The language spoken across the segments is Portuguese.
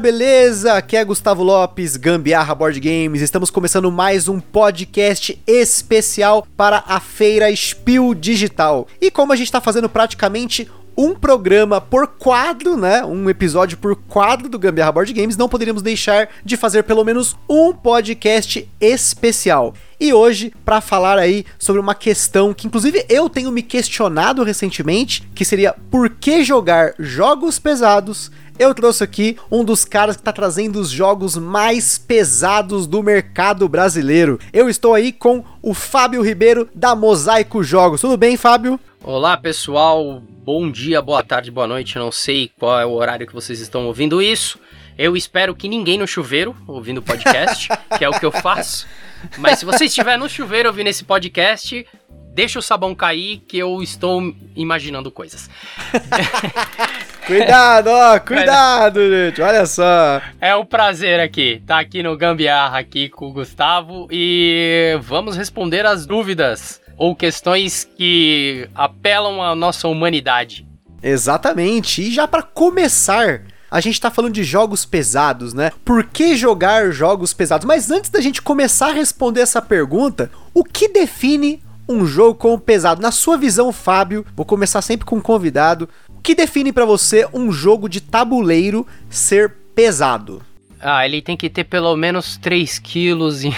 Beleza? Aqui é Gustavo Lopes, Gambiarra Board Games. Estamos começando mais um podcast especial para a feira Spiel Digital. E como a gente está fazendo praticamente um programa por quadro, né? Um episódio por quadro do Gambiarra Board Games, não poderíamos deixar de fazer pelo menos um podcast especial. E hoje, para falar aí sobre uma questão que inclusive eu tenho me questionado recentemente, que seria por que jogar jogos pesados eu trouxe aqui um dos caras que está trazendo os jogos mais pesados do mercado brasileiro. Eu estou aí com o Fábio Ribeiro da Mosaico Jogos. Tudo bem, Fábio? Olá, pessoal. Bom dia, boa tarde, boa noite. não sei qual é o horário que vocês estão ouvindo isso. Eu espero que ninguém no chuveiro ouvindo o podcast, que é o que eu faço. Mas se você estiver no chuveiro ouvindo esse podcast, deixa o sabão cair que eu estou imaginando coisas. Cuidado, ó, cuidado, gente. Olha só. É um prazer aqui, tá aqui no Gambiarra aqui com o Gustavo e vamos responder as dúvidas ou questões que apelam à nossa humanidade. Exatamente. E já para começar, a gente tá falando de jogos pesados, né? Por que jogar jogos pesados? Mas antes da gente começar a responder essa pergunta, o que define um jogo como pesado? Na sua visão, Fábio, vou começar sempre com um convidado. O que define para você um jogo de tabuleiro ser pesado? Ah, ele tem que ter pelo menos 3 quilos. E...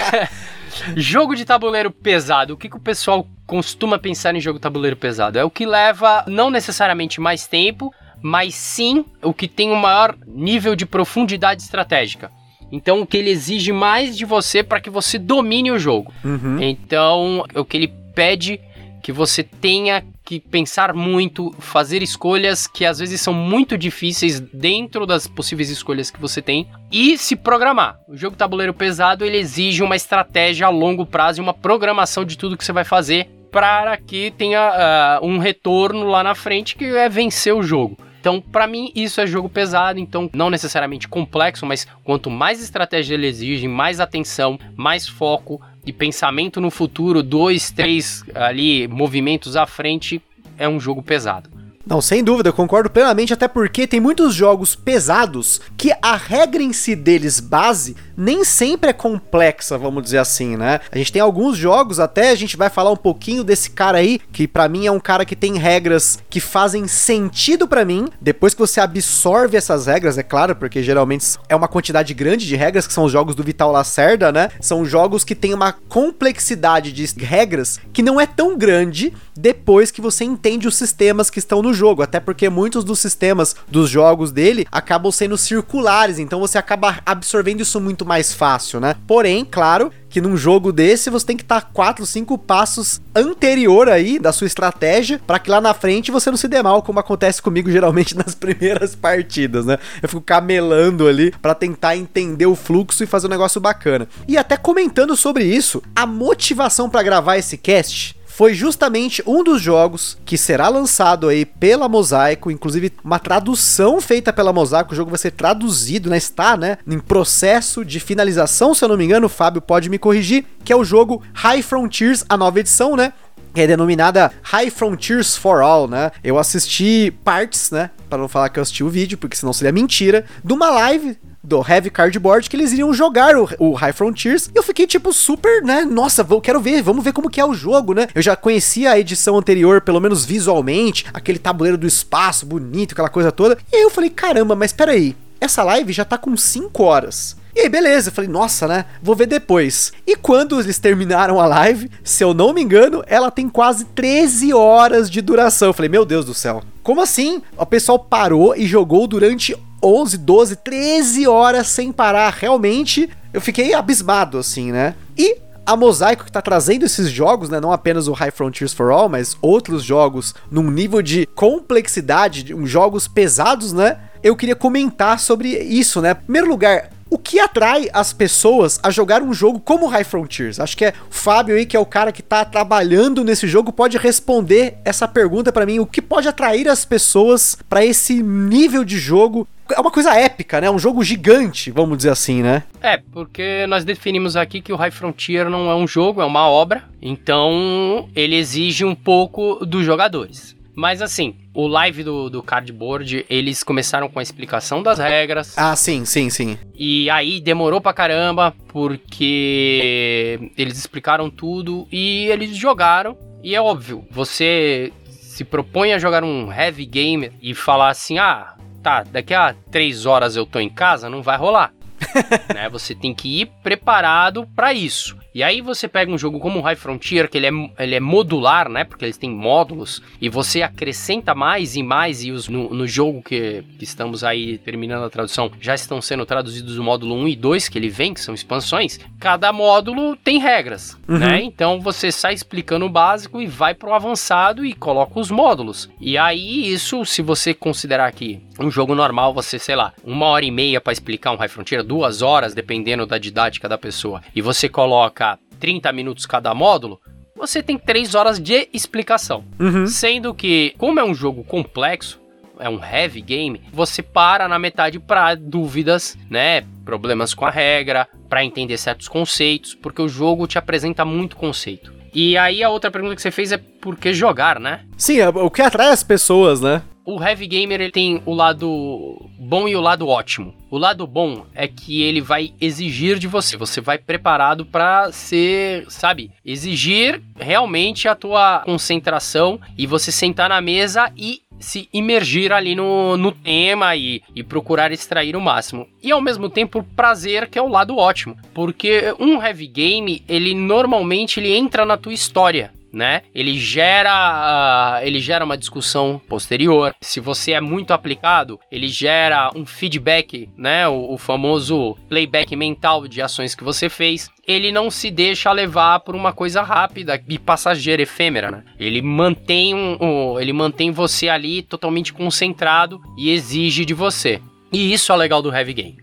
jogo de tabuleiro pesado. O que, que o pessoal costuma pensar em jogo de tabuleiro pesado? É o que leva não necessariamente mais tempo, mas sim o que tem um maior nível de profundidade estratégica. Então, o que ele exige mais de você para que você domine o jogo. Uhum. Então, o que ele pede que você tenha que pensar muito, fazer escolhas que às vezes são muito difíceis dentro das possíveis escolhas que você tem e se programar. O jogo tabuleiro pesado ele exige uma estratégia a longo prazo e uma programação de tudo que você vai fazer para que tenha uh, um retorno lá na frente que é vencer o jogo. Então, para mim, isso é jogo pesado, então não necessariamente complexo, mas quanto mais estratégia ele exige, mais atenção, mais foco, e pensamento no futuro, dois, três ali movimentos à frente, é um jogo pesado. Não, sem dúvida, eu concordo plenamente, até porque tem muitos jogos pesados que a regra em si deles, base, nem sempre é complexa, vamos dizer assim, né? A gente tem alguns jogos, até a gente vai falar um pouquinho desse cara aí, que para mim é um cara que tem regras que fazem sentido para mim, depois que você absorve essas regras, é claro, porque geralmente é uma quantidade grande de regras, que são os jogos do Vital Lacerda, né? São jogos que tem uma complexidade de regras que não é tão grande depois que você entende os sistemas que estão no jogo, até porque muitos dos sistemas dos jogos dele acabam sendo circulares, então você acaba absorvendo isso muito mais fácil, né? Porém, claro, que num jogo desse você tem que estar 4, 5 passos anterior aí da sua estratégia para que lá na frente você não se dê mal, como acontece comigo geralmente nas primeiras partidas, né? Eu fico camelando ali para tentar entender o fluxo e fazer um negócio bacana. E até comentando sobre isso, a motivação para gravar esse cast foi justamente um dos jogos que será lançado aí pela Mosaico, inclusive uma tradução feita pela Mosaico, o jogo vai ser traduzido, né, está, né, em processo de finalização, se eu não me engano, o Fábio pode me corrigir, que é o jogo High Frontiers, a nova edição, né, que é denominada High Frontiers for All, né? Eu assisti partes, né? Para não falar que eu assisti o vídeo, porque senão seria mentira, de uma live do Heavy Cardboard que eles iriam jogar o, o, High Frontiers. E eu fiquei, tipo, super, né? Nossa, vou, quero ver, vamos ver como que é o jogo, né? Eu já conhecia a edição anterior, pelo menos visualmente, aquele tabuleiro do espaço bonito, aquela coisa toda. E aí eu falei, caramba, mas peraí, essa live já tá com 5 horas. E aí, beleza, eu falei, nossa, né? Vou ver depois. E quando eles terminaram a live, se eu não me engano, ela tem quase 13 horas de duração. Eu falei, meu Deus do céu. Como assim? O pessoal parou e jogou durante 11, 12, 13 horas sem parar. Realmente, eu fiquei abismado, assim, né? E a Mosaico que tá trazendo esses jogos, né, não apenas o High Frontiers for All, mas outros jogos num nível de complexidade, de, jogos pesados, né? Eu queria comentar sobre isso, né? Em primeiro lugar, O que atrai as pessoas a jogar um jogo como High Frontiers? Acho que é o Fábio aí, que é o cara que tá trabalhando nesse jogo, pode responder essa pergunta para mim. O que pode atrair as pessoas para esse nível de jogo é uma coisa épica, né? Um jogo gigante, vamos dizer assim, né? É, porque nós definimos aqui que o High Frontier não é um jogo, é uma obra, então ele exige um pouco dos jogadores. Mas assim, o live do, do cardboard, eles começaram com a explicação das regras. Ah, sim, sim, sim. E aí demorou pra caramba, porque eles explicaram tudo e eles jogaram. E é óbvio, você se propõe a jogar um heavy game e falar assim: ah, tá, daqui a três horas eu tô em casa, não vai rolar. né? Você tem que ir preparado para isso. E aí você pega um jogo como o High Frontier, que ele é, ele é modular, né? Porque eles têm módulos, e você acrescenta mais e mais, e os, no, no jogo que, que, estamos aí terminando a tradução, já estão sendo traduzidos o módulo 1 e 2, que ele vem, que são expansões. Cada módulo tem regras, uhum. né? Então você sai explicando o básico e vai pro avançado e coloca os módulos. E aí, isso, se você considerar que um jogo normal, você, sei lá, uma hora e meia para explicar um High Frontier, duas horas, dependendo da didática da pessoa, e você coloca 30 minutos cada módulo, você tem 3 horas de explicação. Uhum. Sendo que, como é um jogo complexo, é um heavy game, você para na metade para dúvidas, né? Problemas com a regra, para entender certos conceitos, porque o jogo te apresenta muito conceito. E aí a outra pergunta que você fez é por que jogar, né? Sim, é o que atrai as pessoas, né? O heavy gamer ele tem o lado bom e o lado ótimo. O lado bom é que ele vai exigir de você, você vai preparado para ser, sabe, exigir realmente a tua concentração e você sentar na mesa e se imergir ali no, no tema e, e procurar extrair o máximo. E ao mesmo tempo prazer, que é o lado ótimo. Porque um heavy game, ele normalmente ele entra na tua história né? Ele gera, uh, ele gera uma discussão posterior. Se você é muito aplicado, ele gera um feedback, né? O, o famoso playback mental de ações que você fez ele não se deixa levar por uma coisa rápida e passageira, efêmera, né? Ele mantém, um, um, ele mantém você ali totalmente concentrado e exige de você. E isso é legal do heavy game,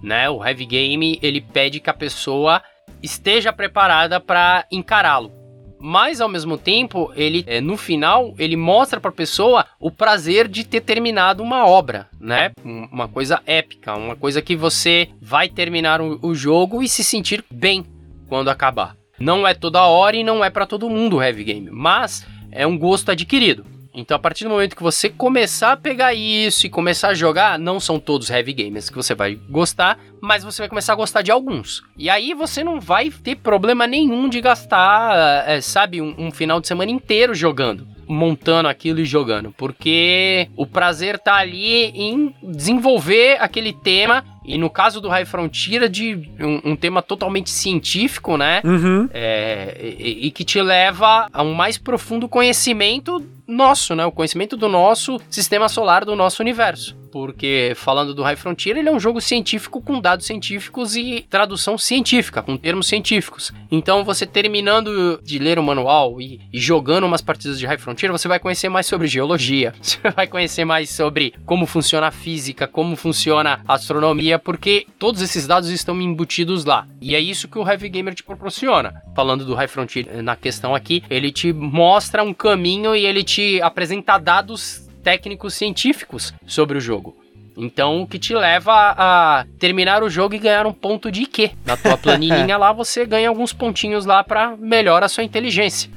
né? O heavy game ele pede que a pessoa esteja preparada para encará-lo mas ao mesmo tempo, ele é, no final, ele mostra para a pessoa o prazer de ter terminado uma obra, né? Uma coisa épica, uma coisa que você vai terminar o, jogo e se sentir bem quando acabar. Não é toda hora e não é para todo mundo o heavy game, mas é um gosto adquirido. Então, a partir do momento que você começar a pegar isso e começar a jogar, não são todos heavy gamers que você vai gostar, mas você vai começar a gostar de alguns. E aí você não vai ter problema nenhum de gastar, é, sabe, um, um final de semana inteiro jogando montando aquilo e jogando, porque o prazer tá ali em desenvolver aquele tema e no caso do High Frontier, de um, um tema totalmente científico, né? Uhum. É, e, e, que te leva a um mais profundo conhecimento nosso, né? O conhecimento do nosso sistema solar, do nosso universo porque falando do High Frontier, ele é um jogo científico com dados científicos e tradução científica, com termos científicos. Então, você terminando de ler o manual e, e, jogando umas partidas de High Frontier, você vai conhecer mais sobre geologia, você vai conhecer mais sobre como funciona a física, como funciona a astronomia, porque todos esses dados estão embutidos lá. E é isso que o Heavy Gamer te proporciona. Falando do High Frontier eh, na questão aqui, ele te mostra um caminho e ele te apresenta dados técnicos científicos sobre o jogo. Então, o que te leva a terminar o jogo e ganhar um ponto de IQ. Na tua planilhinha lá, você ganha alguns pontinhos lá para melhorar a sua inteligência.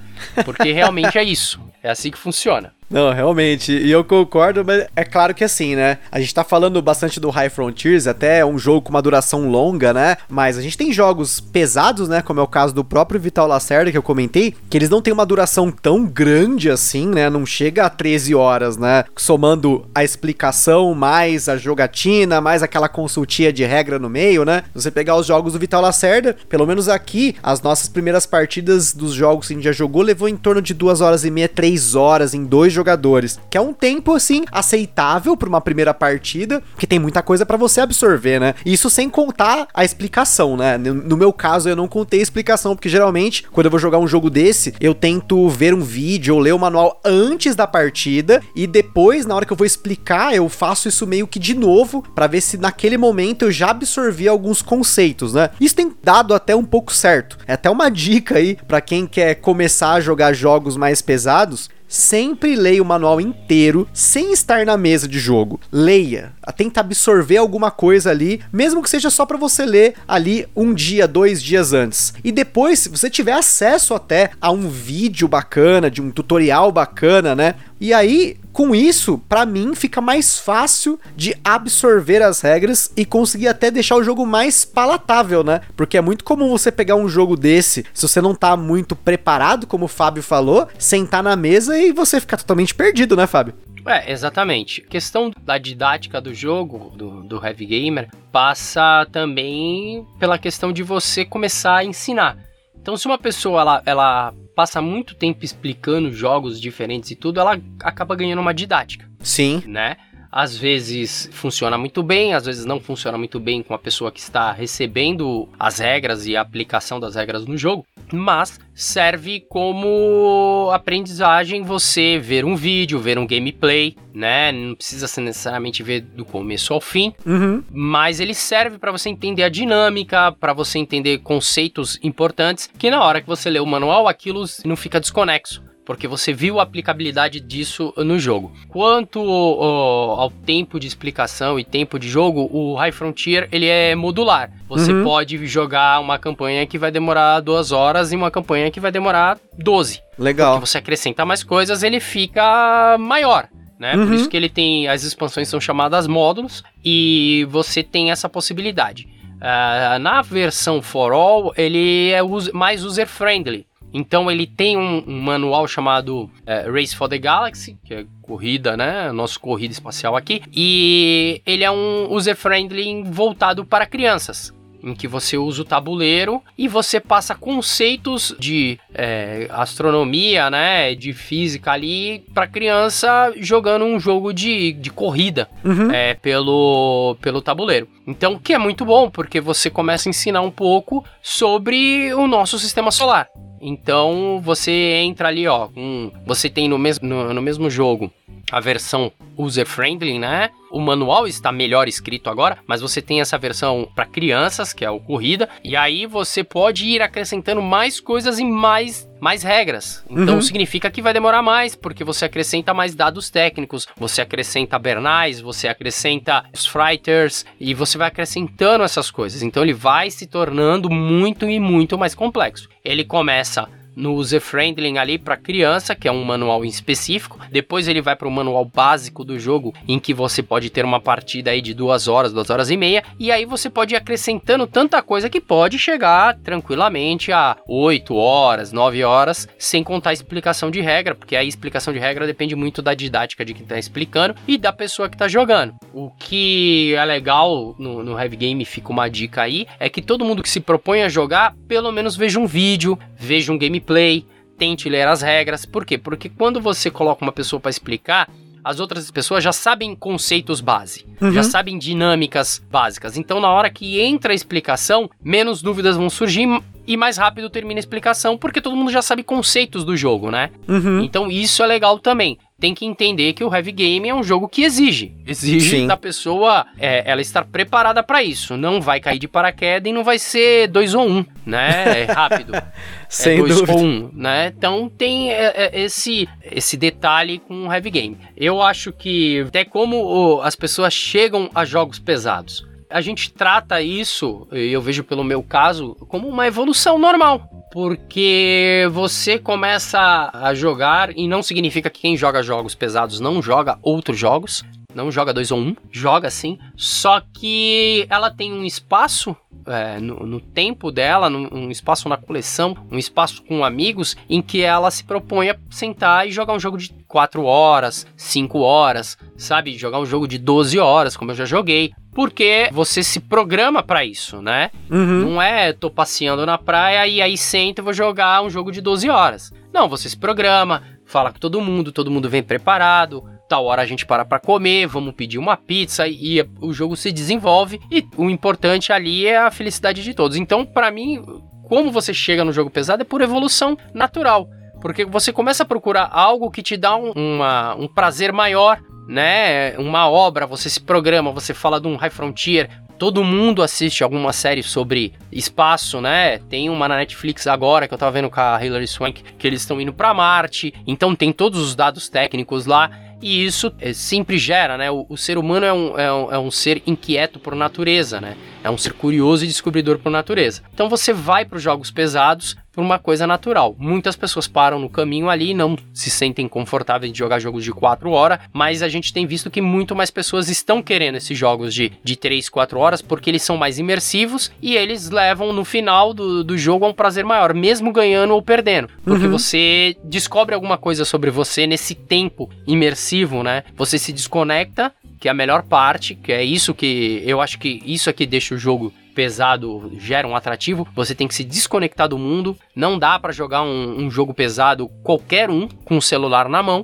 Porque realmente é isso. É assim que funciona. Não, realmente, e eu concordo, mas é claro que assim, né? A gente tá falando bastante do High Frontiers, até é um jogo com uma duração longa, né? Mas a gente tem jogos pesados, né? Como é o caso do próprio Vital Lacerda que eu comentei, que eles não têm uma duração tão grande assim, né? Não chega a 13 horas, né? Somando a explicação, mais a jogatina, mais aquela consultia de regra no meio, né? Você pegar os jogos do Vital Lacerda, pelo menos aqui, as nossas primeiras partidas dos jogos que a gente já jogou levou em torno de duas horas e meia, três horas em dois jogadores, que é um tempo assim aceitável para uma primeira partida, que tem muita coisa para você absorver, né? Isso sem contar a explicação, né? No meu caso eu não contei a explicação, porque geralmente quando eu vou jogar um jogo desse, eu tento ver um vídeo ou ler o manual antes da partida e depois na hora que eu vou explicar, eu faço isso meio que de novo para ver se naquele momento eu já absorvi alguns conceitos, né? Isso tem dado até um pouco certo. É até uma dica aí para quem quer começar a jogar jogos mais pesados sempre leia o manual inteiro sem estar na mesa de jogo. Leia, tenta absorver alguma coisa ali, mesmo que seja só para você ler ali um dia, dois dias antes. E depois, se você tiver acesso até a um vídeo bacana, de um tutorial bacana, né? E aí, com isso, para mim fica mais fácil de absorver as regras e conseguir até deixar o jogo mais palatável, né? Porque é muito comum você pegar um jogo desse, se você não tá muito preparado, como o Fábio falou, sentar na mesa e você ficar totalmente perdido, né, Fábio? É, exatamente. A questão da didática do jogo, do, do Heavy Gamer, passa também pela questão de você começar a ensinar. Então, se uma pessoa ela, ela passa muito tempo explicando jogos diferentes e tudo, ela acaba ganhando uma didática. Sim. Né? Às vezes funciona muito bem, às vezes não funciona muito bem com a pessoa que está recebendo as regras e a aplicação das regras no jogo, mas serve como aprendizagem você ver um vídeo, ver um gameplay, né? Não precisa ser necessariamente ver do começo ao fim, uhum. mas ele serve para você entender a dinâmica, para você entender conceitos importantes, que na hora que você lê o manual aquilo não fica desconexo porque você viu a aplicabilidade disso no jogo. Quanto ao tempo de explicação e tempo de jogo, o High Frontier ele é modular. Você uhum. pode jogar uma campanha que vai demorar duas horas e uma campanha que vai demorar 12. Legal. Porque você acrescenta mais coisas, ele fica maior. Né? Uhum. Por isso que ele tem. As expansões são chamadas módulos e você tem essa possibilidade. Uh, na versão For All, ele é mais user-friendly. Então ele tem um, um manual chamado é, Race for the Galaxy, que é corrida, né? Nosso corrida espacial aqui. E ele é um user-friendly voltado para crianças em que você usa o tabuleiro e você passa conceitos de é, astronomia, né, de física ali para criança jogando um jogo de, de corrida uhum. é, pelo, pelo tabuleiro. Então, que é muito bom porque você começa a ensinar um pouco sobre o nosso sistema solar. Então você entra ali, ó, um, você tem no mesmo, no, no mesmo jogo a versão user-friendly, né? O manual está melhor escrito agora, mas você tem essa versão para crianças, que é o corrida, e aí você pode ir acrescentando mais coisas e mais mais regras. Então uhum. significa que vai demorar mais, porque você acrescenta mais dados técnicos, você acrescenta bernais, você acrescenta os freighters e você vai acrescentando essas coisas. Então ele vai se tornando muito e muito mais complexo. Ele começa no user-friendly ali para criança, que é um manual específico. Depois ele vai para o manual básico do jogo, em que você pode ter uma partida aí de duas horas, duas horas e meia. E aí você pode ir acrescentando tanta coisa que pode chegar tranquilamente a 8 horas, 9 horas, sem contar a explicação de regra, porque a explicação de regra depende muito da didática de quem está explicando e da pessoa que está jogando. O que é legal no, no Heavy Game, fica uma dica aí, é que todo mundo que se propõe a jogar, pelo menos veja um vídeo, veja um game gameplay, tente ler as regras. Por quê? Porque quando você coloca uma pessoa para explicar, as outras pessoas já sabem conceitos base, uhum. já sabem dinâmicas básicas. Então, na hora que entra a explicação, menos dúvidas vão surgir e mais rápido termina a explicação, porque todo mundo já sabe conceitos do jogo, né? Uhum. Então, isso é legal também tem que entender que o heavy game é um jogo que exige. Exige Sim. da pessoa é, ela estar preparada para isso. Não vai cair de paraquedas e não vai ser dois ou um, né? É rápido. Sem é dois dúvida. ou um, né? Então tem é, é, esse, esse detalhe com o heavy game. Eu acho que até como as pessoas chegam a jogos pesados. A gente trata isso, eu vejo pelo meu caso, como uma evolução normal porque você começa a jogar e não significa que quem joga jogos pesados não joga outros jogos. Não joga dois ou um, joga sim. Só que ela tem um espaço é, no, no, tempo dela, num, um espaço na coleção, um espaço com amigos, em que ela se propõe a sentar e jogar um jogo de 4 horas, 5 horas, sabe? Jogar um jogo de 12 horas, como eu já joguei porque você se programa para isso, né? Uhum. Não é tô passeando na praia e aí sento e vou jogar um jogo de 12 horas. Não, você se programa, fala com todo mundo, todo mundo vem preparado, tal hora a gente para para comer, vamos pedir uma pizza e, o jogo se desenvolve e o importante ali é a felicidade de todos. Então, para mim, como você chega no jogo pesado é por evolução natural. Porque você começa a procurar algo que te dá um, uma, um prazer maior, né? Uma obra, você se programa, você fala de um High Frontier, todo mundo assiste alguma série sobre espaço, né? Tem uma na Netflix agora que eu tava vendo com a Hilary Swank que eles estão indo para Marte, então tem todos os dados técnicos lá. E isso é, sempre gera, né? O, o ser humano é um, é, um, é um ser inquieto por natureza, né? É um ser curioso e descobridor por natureza. Então você vai para os jogos pesados por uma coisa natural. Muitas pessoas param no caminho ali e não se sentem confortáveis de jogar jogos de 4 horas, mas a gente tem visto que muito mais pessoas estão querendo esses jogos de, de 3, 4 horas porque eles são mais imersivos e eles levam no final do, do jogo a um prazer maior, mesmo ganhando ou perdendo. Porque uhum. você descobre alguma coisa sobre você nesse tempo imersivo, né? Você se desconecta que é a melhor parte, que é isso que eu acho que isso aqui deixa o jogo pesado gera um atrativo, você tem que se desconectar do mundo. Não dá para jogar um, um, jogo pesado qualquer um com o celular na mão,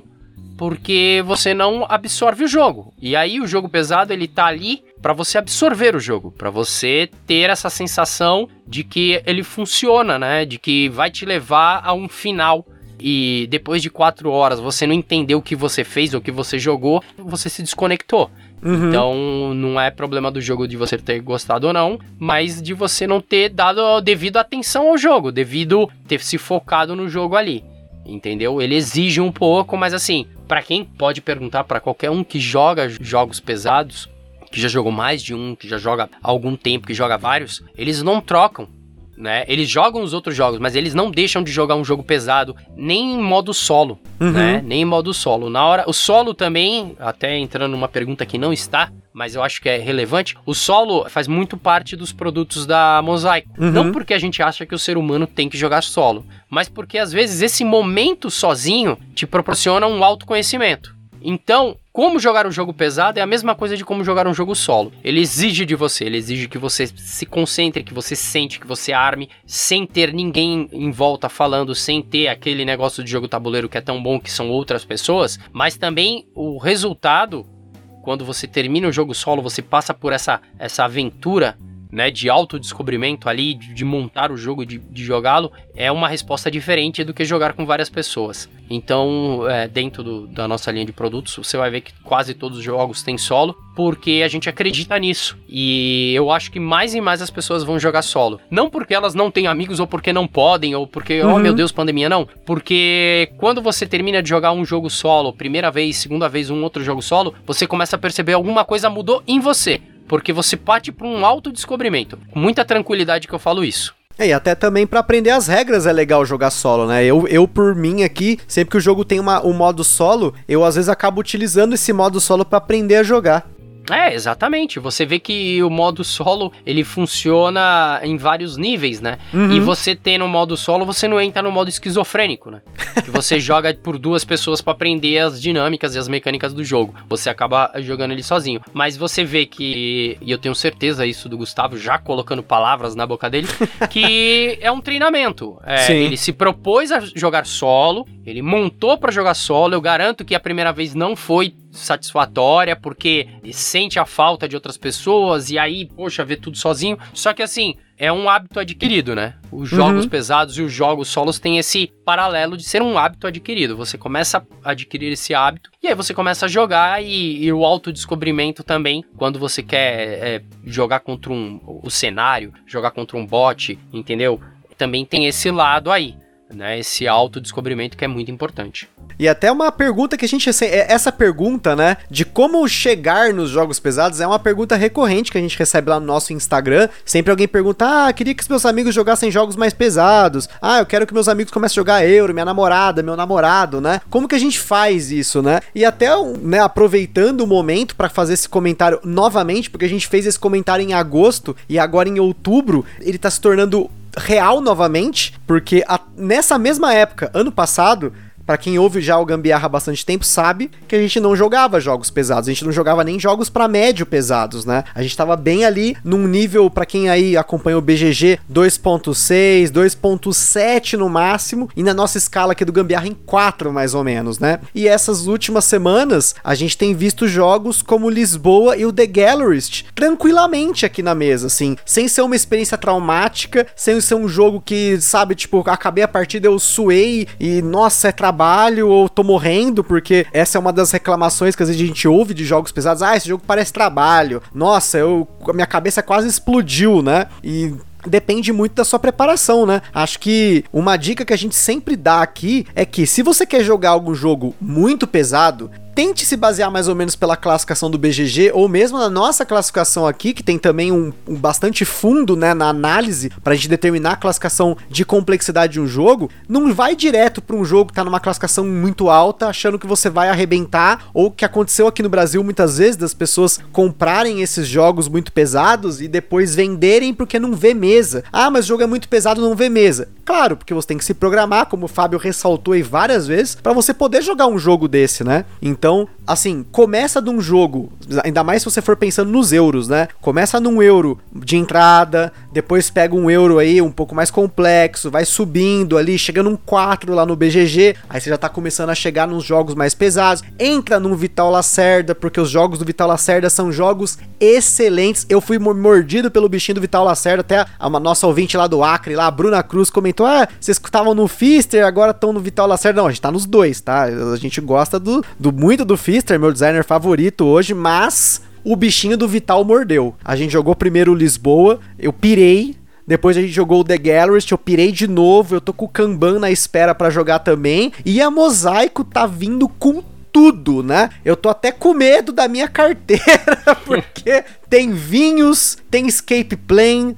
porque você não absorve o jogo. E aí o jogo pesado ele tá ali para você absorver o jogo, para você ter essa sensação de que ele funciona, né? De que vai te levar a um final. E depois de quatro horas você não entendeu o que você fez ou o que você jogou, você se desconectou. Uhum. Então, não é problema do jogo de você ter gostado ou não, mas de você não ter dado devido atenção ao jogo, devido ter se focado no jogo ali. Entendeu? Ele exige um pouco, mas assim, para quem pode perguntar para qualquer um que joga jogos pesados, que já jogou mais de um, que já joga há algum tempo, que joga vários, eles não trocam né? Eles jogam os outros jogos, mas eles não deixam de jogar um jogo pesado nem em modo solo, uhum. né? Nem em modo solo. Na hora, o solo também, até entrando numa pergunta que não está, mas eu acho que é relevante. O solo faz muito parte dos produtos da Mosaic. Uhum. Não porque a gente acha que o ser humano tem que jogar solo, mas porque às vezes esse momento sozinho te proporciona um autoconhecimento. Então, como jogar um jogo pesado é a mesma coisa de como jogar um jogo solo. Ele exige de você, ele exige que você se concentre, que você sente, que você arme, sem ter ninguém em volta falando, sem ter aquele negócio de jogo tabuleiro que é tão bom que são outras pessoas, mas também o resultado, quando você termina o jogo solo, você passa por essa, essa aventura né, de autodescobrimento ali, de, de, montar o jogo, de, de jogá-lo, é uma resposta diferente do que jogar com várias pessoas. Então, é, dentro do, da nossa linha de produtos, você vai ver que quase todos os jogos têm solo, porque a gente acredita nisso. E eu acho que mais e mais as pessoas vão jogar solo. Não porque elas não têm amigos, ou porque não podem, ou porque, uhum. oh meu Deus, pandemia, não. Porque quando você termina de jogar um jogo solo, primeira vez, segunda vez, um outro jogo solo, você começa a perceber alguma coisa mudou em você porque você parte para um autodescobrimento. Com muita tranquilidade que eu falo isso. É, e até também para aprender as regras é legal jogar solo, né? Eu, eu por mim aqui, sempre que o jogo tem uma, um modo solo, eu às vezes acabo utilizando esse modo solo para aprender a jogar. É, exatamente. Você vê que o modo solo ele funciona em vários níveis, né? Uhum. E você tem no modo solo, você não entra no modo esquizofrênico, né? que você joga por duas pessoas para aprender as dinâmicas e as mecânicas do jogo. Você acaba jogando ele sozinho. Mas você vê que, e eu tenho certeza isso do Gustavo, já colocando palavras na boca dele, que é um treinamento. É, ele se propôs a jogar solo, ele montou para jogar solo. Eu garanto que a primeira vez não foi satisfatória, porque sente a falta de outras pessoas e aí, poxa, vê tudo sozinho. Só que assim, é um hábito adquirido, né? Os jogos uhum. pesados e os jogos solos têm esse paralelo de ser um hábito adquirido. Você começa a adquirir esse hábito e aí você começa a jogar e, e o autodescobrimento também, quando você quer é, jogar contra um, o cenário, jogar contra um bot, entendeu? Também tem esse lado aí né? Esse autodescobrimento que é muito importante. E até uma pergunta que a gente é, essa pergunta, né, de como chegar nos jogos pesados é uma pergunta recorrente que a gente recebe lá no nosso Instagram. Sempre alguém pergunta: "Ah, queria que os meus amigos jogassem jogos mais pesados. Ah, eu quero que meus amigos comecem a jogar Euro, minha namorada, meu namorado, né? Como que a gente faz isso, né? E até, né, aproveitando o momento para fazer esse comentário novamente, porque a gente fez esse comentário em agosto e agora em outubro ele tá se tornando real novamente, porque a, nessa mesma época, ano passado, para quem ouve já o Gambiarra há bastante tempo, sabe que a gente não jogava jogos pesados, a gente não jogava nem jogos para médio pesados, né? A gente tava bem ali num nível, para quem aí acompanha o BGG, 2.6, 2.7 no máximo, e na nossa escala aqui do Gambiarra em 4 mais ou menos, né? E essas últimas semanas, a gente tem visto jogos como Lisboa e o The Gallerist tranquilamente aqui na mesa, assim, sem ser uma experiência traumática, sem ser um jogo que, sabe, tipo, acabei a partida, eu suei e, nossa, é trabalho, ou tô morrendo, porque essa é uma das reclamações que às vezes a gente ouve de jogos pesados. Ah, esse jogo parece trabalho. Nossa, eu, a minha cabeça quase explodiu, né? E depende muito da sua preparação, né? Acho que uma dica que a gente sempre dá aqui é que se você quer jogar algum jogo muito pesado, tente se basear mais ou menos pela classificação do BGG ou mesmo na nossa classificação aqui, que tem também um, um bastante fundo, né, na análise para a gente determinar a classificação de complexidade de um jogo. Não vai direto para um jogo que tá numa classificação muito alta, achando que você vai arrebentar ou que aconteceu aqui no Brasil muitas vezes das pessoas comprarem esses jogos muito pesados e depois venderem porque não vê mesa. Ah, mas o jogo é muito pesado, não vê mesa. Claro, porque você tem que se programar, como o Fábio ressaltou aí várias vezes, para você poder jogar um jogo desse, né? Então então, assim, começa de um jogo, ainda mais se você for pensando nos euros, né? Começa num euro de entrada, depois pega um euro aí um pouco mais complexo, vai subindo ali, chegando um 4 lá no BGG, aí você já tá começando a chegar nos jogos mais pesados. Entra num Vital Lacerda, porque os jogos do Vital Lacerda são jogos excelentes. Eu fui mordido pelo bichinho do Vital Lacerda, até a nossa ouvinte lá do Acre, lá, a Bruna Cruz, comentou: Ah, vocês estavam no Fister, agora estão no Vital Lacerda. Não, a gente tá nos dois, tá? A gente gosta do, do muito do Fister, meu designer favorito hoje, mas o bichinho do Vital mordeu. A gente jogou primeiro Lisboa, eu pirei, depois a gente jogou o The Gallerist, eu pirei de novo, eu tô com o Kanban na espera para jogar também, e a Mosaico tá vindo com tudo, né? Eu tô até com medo da minha carteira, porque tem vinhos, tem escape plane,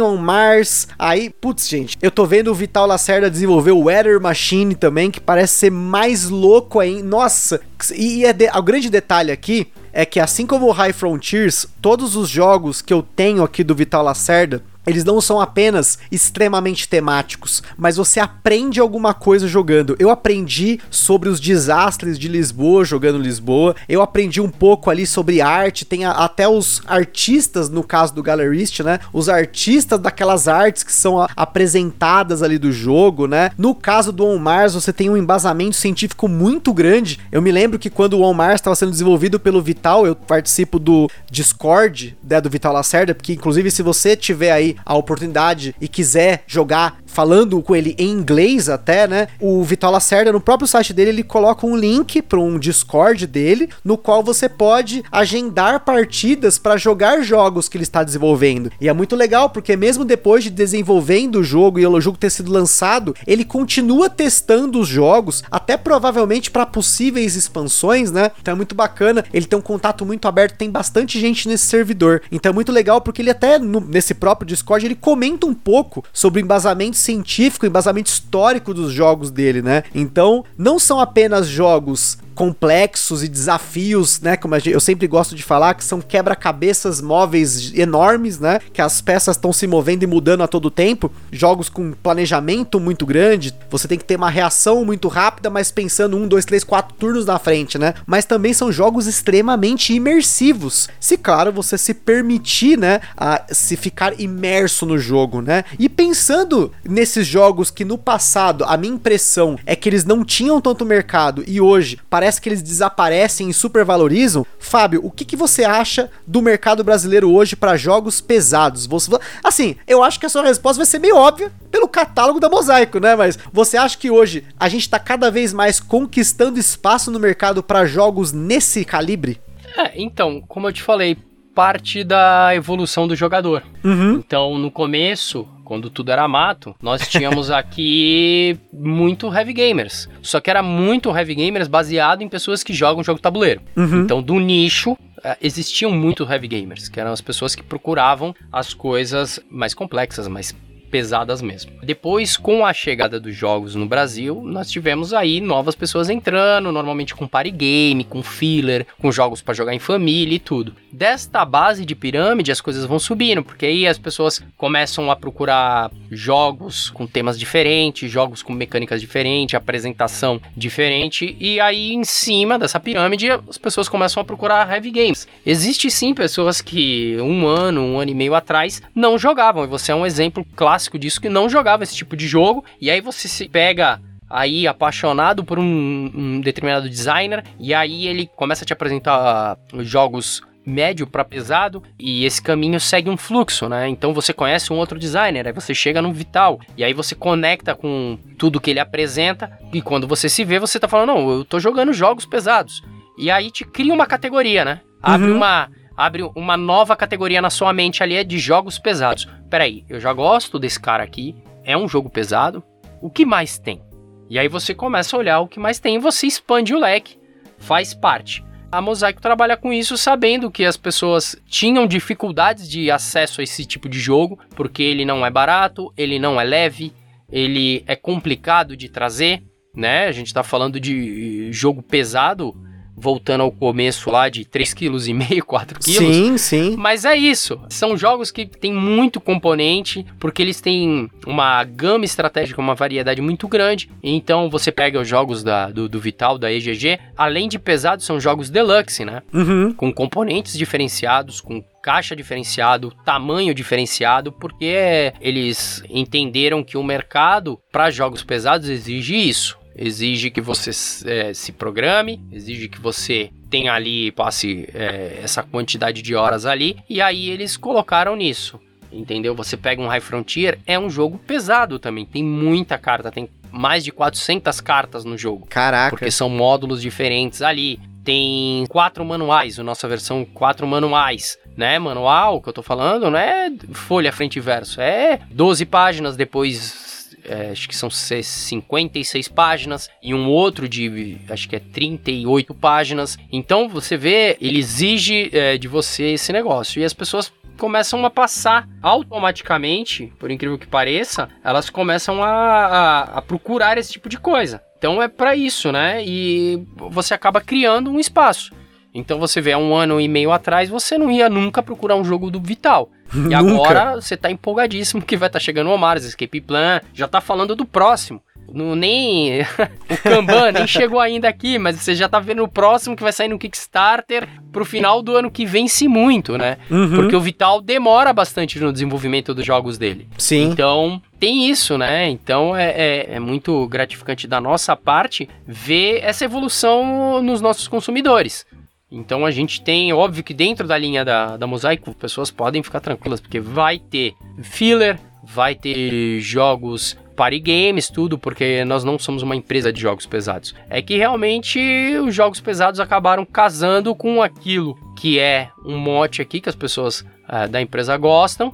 On Mars. Aí, putz, gente, eu tô vendo o Vital Lacerda desenvolver o Weather Machine também, que parece ser mais louco aí. Nossa, e é de, o grande detalhe aqui é que assim como o High Frontiers, todos os jogos que eu tenho aqui do Vital Lacerda eles não são apenas extremamente temáticos, mas você aprende alguma coisa jogando. Eu aprendi sobre os desastres de Lisboa jogando Lisboa. Eu aprendi um pouco ali sobre arte. Tem a, até os artistas, no caso do Gallerist, né? Os artistas daquelas artes que são a, apresentadas ali do jogo, né? No caso do On Mars, você tem um embasamento científico muito grande. Eu me lembro que quando o On Mars estava sendo desenvolvido pelo Vital, eu participo do Discord, né, do Vital Lacerda, porque inclusive se você tiver aí a oportunidade e quiser jogar falando com ele em inglês até, né? O Vital Lacerda, no próprio site dele, ele coloca um link para um Discord dele, no qual você pode agendar partidas para jogar jogos que ele está desenvolvendo. E é muito legal, porque mesmo depois de desenvolvendo o jogo e o jogo ter sido lançado, ele continua testando os jogos, até provavelmente para possíveis expansões, né? Então é muito bacana, ele tem um contato muito aberto, tem bastante gente nesse servidor. Então é muito legal porque ele até no, nesse próprio Discord ele comenta um pouco sobre o embasamento científico, embasamento histórico dos jogos dele, né? Então, não são apenas jogos complexos e desafios, né? Como eu sempre gosto de falar, que são quebra-cabeças móveis enormes, né? Que as peças estão se movendo e mudando a todo tempo. Jogos com planejamento muito grande, você tem que ter uma reação muito rápida, mas pensando um, dois, três, quatro turnos na frente, né? Mas também são jogos extremamente imersivos. Se, claro, você se permitir, né? A se ficar imerso no jogo, né? E pensando nesses jogos que no passado a minha impressão é que eles não tinham tanto mercado e hoje, para parece que eles desaparecem e supervalorizam. Fábio, o que, que você acha do mercado brasileiro hoje para jogos pesados? Você, assim, eu acho que a sua resposta vai ser meio óbvia pelo catálogo da Mosaico, né? Mas você acha que hoje a gente está cada vez mais conquistando espaço no mercado para jogos nesse calibre? É, então, como eu te falei, parte da evolução do jogador. Uhum. Então, no começo, quando tudo era mato, nós tínhamos aqui muito heavy gamers. Só que era muito heavy gamers baseado em pessoas que jogam jogo tabuleiro. Uhum. Então, do nicho, é, existiam muito heavy gamers, que eram as pessoas que procuravam as coisas mais complexas, mais pesadas mesmo. Depois, com a chegada dos jogos no Brasil, nós tivemos aí novas pessoas entrando, normalmente com party game, com filler, com jogos para jogar em família e tudo. Desta base de pirâmide, as coisas vão subindo, porque aí as pessoas começam a procurar jogos com temas diferentes, jogos com mecânicas diferentes, apresentação diferente, e aí em cima dessa pirâmide as pessoas começam a procurar heavy games. Existe sim pessoas que um ano, um ano e meio atrás não jogavam, e você é um exemplo clássico disso que não jogava esse tipo de jogo, e aí você se pega aí apaixonado por um, um, determinado designer e aí ele começa a te apresentar jogos médio para pesado e esse caminho segue um fluxo, né? Então você conhece um outro designer, aí você chega no Vital e aí você conecta com tudo que ele apresenta e quando você se vê você tá falando, não, eu tô jogando jogos pesados. E aí te cria uma categoria, né? Abre uhum. uma abre uma nova categoria na sua mente ali é de jogos pesados. Peraí, eu já gosto desse cara aqui, é um jogo pesado, o que mais tem? E aí você começa a olhar o que mais tem e você expande o leque, faz parte. A Mosaico trabalha com isso sabendo que as pessoas tinham dificuldades de acesso a esse tipo de jogo, porque ele não é barato, ele não é leve, ele é complicado de trazer, né? A gente está falando de jogo pesado, voltando ao começo lá de 3,5 kg, 4 kg. Sim, sim. Mas é isso. São jogos que tem muito componente, porque eles têm uma gama estratégica, uma variedade muito grande. Então você pega os jogos da, do, do Vital, da EGG, além de pesados, são jogos deluxe, né? Uhum. Com componentes diferenciados, com caixa diferenciado, tamanho diferenciado, porque eles entenderam que o mercado para jogos pesados exige isso exige que você é, se programe, exige que você tenha ali, passe é, essa quantidade de horas ali, e aí eles colocaram nisso. Entendeu? Você pega um High Frontier, é um jogo pesado também, tem muita carta, tem mais de 400 cartas no jogo. Caraca. Porque são módulos diferentes ali. Tem quatro manuais, a nossa versão quatro manuais né, manual que eu tô falando, não é folha frente e verso, é 12 páginas, depois é, acho que são 56 páginas, e um outro de, acho que é 38 páginas. Então você vê, ele exige é, de você esse negócio. E as pessoas começam a passar automaticamente, por incrível que pareça, elas começam a, a, a procurar esse tipo de coisa. Então é para isso, né? E você acaba criando um espaço. Então você vê, há um ano e meio atrás, você não ia nunca procurar um jogo do Vital. E agora você tá empolgadíssimo que vai estar tá chegando o Mars, Escape Plan, já tá falando do próximo. No, nem o Kanban nem chegou ainda aqui, mas você já tá vendo o próximo que vai sair no Kickstarter pro final do ano que vence muito, né? Uhum. Porque o Vital demora bastante no desenvolvimento dos jogos dele. Sim. Então tem isso, né? Então é, é, é muito gratificante da nossa parte ver essa evolução nos nossos consumidores. Então a gente tem, óbvio que dentro da linha da, da Mosaico, pessoas podem ficar tranquilas, porque vai ter filler, vai ter jogos party games, tudo, porque nós não somos uma empresa de jogos pesados. É que realmente os jogos pesados acabaram casando com aquilo que é um mote aqui que as pessoas uh, da empresa gostam,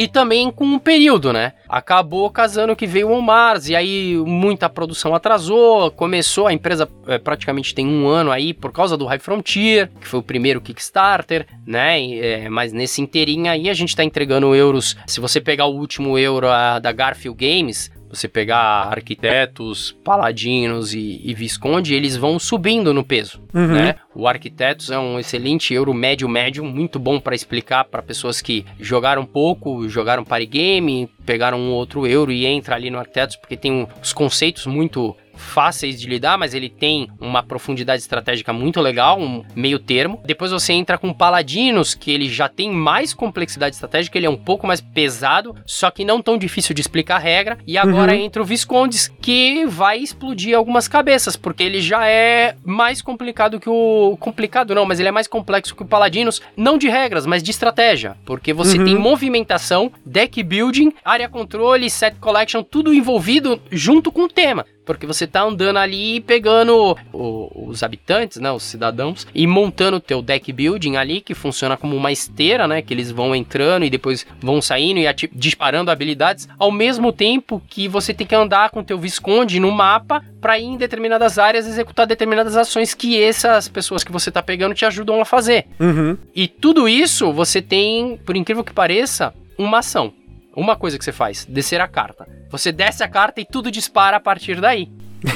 e também com um período, né? Acabou casando que veio o Mars e aí muita produção atrasou, começou, a empresa é, praticamente tem um ano aí por causa do High Frontier, que foi o primeiro Kickstarter, né? É, mas nesse inteirinho aí a gente tá entregando euros, se você pegar o último euro a, da Garfield Games, você pegar arquitetos, paladinos e, e visconde, eles vão subindo no peso, uhum. né? O arquitetos é um excelente euro médio médio, muito bom para explicar para pessoas que jogaram pouco, jogaram party game, pegaram um outro euro e entra ali no arquitetos porque tem os conceitos muito fáceis de lidar, mas ele tem uma profundidade estratégica muito legal, um meio termo. Depois você entra com Paladinos, que ele já tem mais complexidade estratégica, ele é um pouco mais pesado, só que não tão difícil de explicar a regra. E agora uhum. entra o Viscondes, que vai explodir algumas cabeças, porque ele já é mais complicado que o. Complicado não, mas ele é mais complexo que o Paladinos, não de regras, mas de estratégia. Porque você uhum. tem movimentação, deck building, área controle, set collection, tudo envolvido junto com o tema porque você tá andando ali pegando o, os habitantes, né, os cidadãos, e montando o teu deck building ali, que funciona como uma esteira, né, que eles vão entrando e depois vão saindo e disparando habilidades, ao mesmo tempo que você tem que andar com o teu Visconde no mapa para ir em determinadas áreas executar determinadas ações que essas pessoas que você tá pegando te ajudam a fazer. Uhum. E tudo isso você tem, por incrível que pareça, uma ação. Uma coisa que você faz, descer a carta. Você desce a carta e tudo dispara a partir daí.